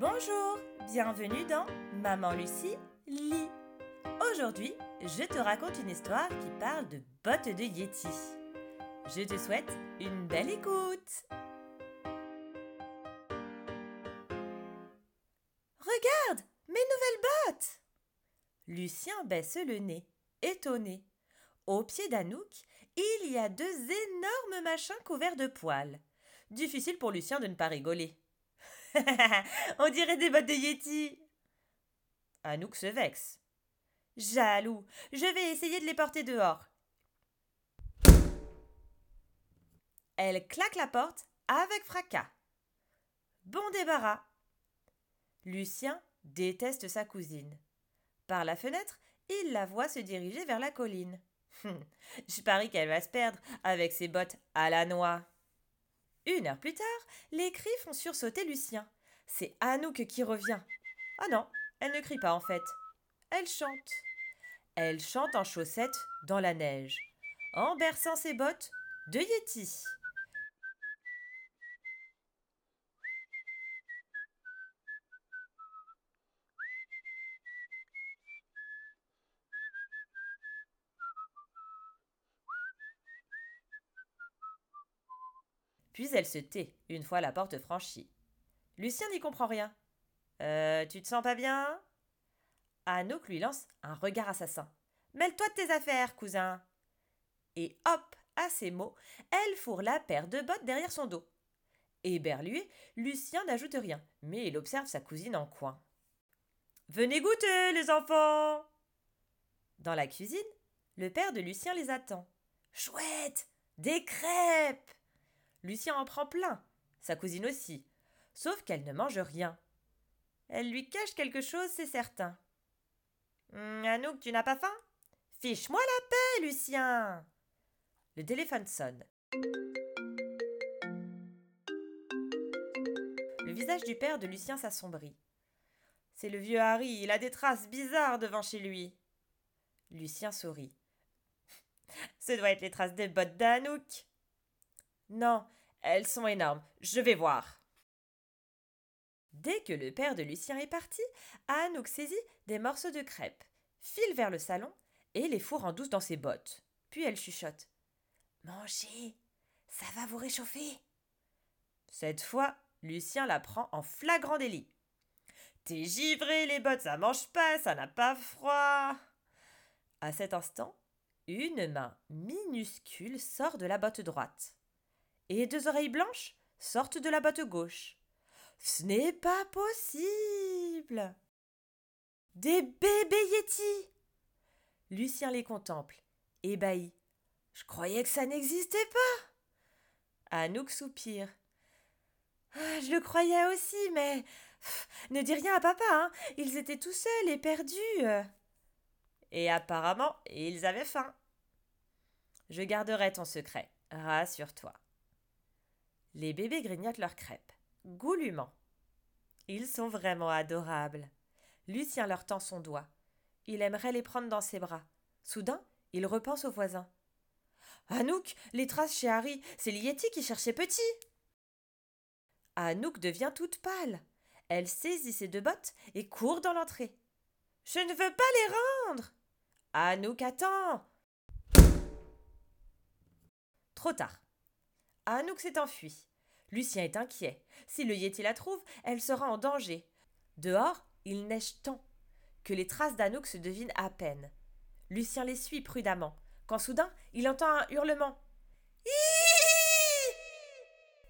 Bonjour, bienvenue dans Maman Lucie lit. Aujourd'hui, je te raconte une histoire qui parle de bottes de Yeti. Je te souhaite une belle écoute. Regarde, mes nouvelles bottes Lucien baisse le nez, étonné. Au pied d'Anouk, il y a deux énormes machins couverts de poils. Difficile pour Lucien de ne pas rigoler. On dirait des bottes de Yeti. Anouk se vexe. Jaloux, je vais essayer de les porter dehors. Elle claque la porte avec fracas. Bon débarras. Lucien déteste sa cousine. Par la fenêtre, il la voit se diriger vers la colline. Je parie qu'elle va se perdre avec ses bottes à la noix. Une heure plus tard, les cris font sursauter Lucien. C'est Anouk qui revient. Ah non, elle ne crie pas en fait. Elle chante. Elle chante en chaussettes dans la neige, en berçant ses bottes de Yeti. Puis elle se tait, une fois la porte franchie. Lucien n'y comprend rien. Euh, tu te sens pas bien? Anouk lui lance un regard assassin. Mêle-toi de tes affaires, cousin. Et hop, à ces mots, elle fourre la paire de bottes derrière son dos. Éberlué, Lucien n'ajoute rien, mais il observe sa cousine en coin. Venez goûter, les enfants Dans la cuisine, le père de Lucien les attend. Chouette Des crêpes Lucien en prend plein, sa cousine aussi, sauf qu'elle ne mange rien. Elle lui cache quelque chose, c'est certain. Hum, Anouk, tu n'as pas faim? Fiche-moi la paix, Lucien Le téléphone sonne. Le visage du père de Lucien s'assombrit. C'est le vieux Harry, il a des traces bizarres devant chez lui. Lucien sourit. Ce doit être les traces des bottes d'Anouk. Non, elles sont énormes. Je vais voir. Dès que le père de Lucien est parti, Anouk saisit des morceaux de crêpes, file vers le salon et les fourre en douce dans ses bottes. Puis elle chuchote. Mangez, ça va vous réchauffer. Cette fois, Lucien la prend en flagrant délit. T'es givré, les bottes, ça mange pas, ça n'a pas froid. À cet instant, une main minuscule sort de la botte droite et deux oreilles blanches sortent de la botte gauche. Ce n'est pas possible. Des bébés Lucien les contemple, ébahi. Je croyais que ça n'existait pas. Anouk soupire. Ah, je le croyais aussi, mais ne dis rien à papa, hein. Ils étaient tout seuls et perdus. Et apparemment, ils avaient faim. Je garderai ton secret, rassure-toi. Les bébés grignotent leurs crêpes, goulûment. Ils sont vraiment adorables. Lucien leur tend son doigt. Il aimerait les prendre dans ses bras. Soudain, il repense au voisin. Anouk, les traces chez Harry, c'est Lieti qui cherchait petit. Anouk devient toute pâle. Elle saisit ses deux bottes et court dans l'entrée. Je ne veux pas les rendre. Anouk attends. Trop tard. Anouk s'est enfuie. Lucien est inquiet. Si le Yeti la trouve, elle sera en danger. Dehors, il neige tant que les traces d'Anouk se devinent à peine. Lucien les suit prudemment, quand soudain il entend un hurlement.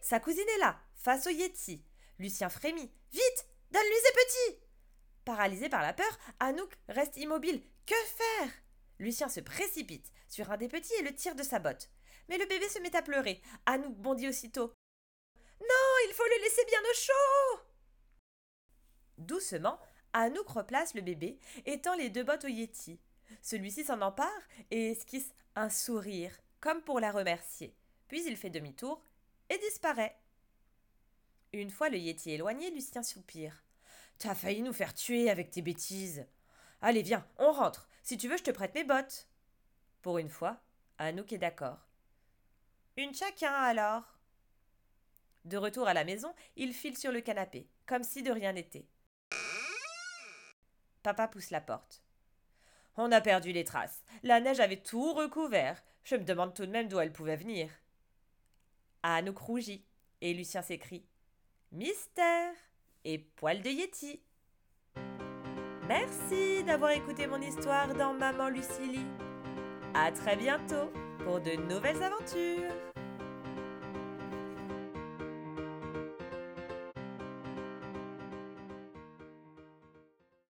Sa cousine est là, face au Yeti. Lucien frémit. Vite Donne-lui ses petits Paralysé par la peur, Anouk reste immobile. Que faire Lucien se précipite sur un des petits et le tire de sa botte. Mais le bébé se met à pleurer. Anouk bondit aussitôt. Non, il faut le laisser bien au chaud. Doucement, Anouk replace le bébé et tend les deux bottes au Yeti. Celui-ci s'en empare et esquisse un sourire, comme pour la remercier. Puis il fait demi-tour et disparaît. Une fois le Yeti éloigné, Lucien soupire. T'as failli nous faire tuer avec tes bêtises. Allez, viens, on rentre. Si tu veux, je te prête mes bottes. Pour une fois, Anouk est d'accord. Une chacun alors. De retour à la maison, il file sur le canapé, comme si de rien n'était. Papa pousse la porte. On a perdu les traces. La neige avait tout recouvert. Je me demande tout de même d'où elle pouvait venir. Anouk rougit, et Lucien s'écrie Mystère et poil de Yeti. Merci d'avoir écouté mon histoire dans Maman Lucilie. À très bientôt pour de nouvelles aventures.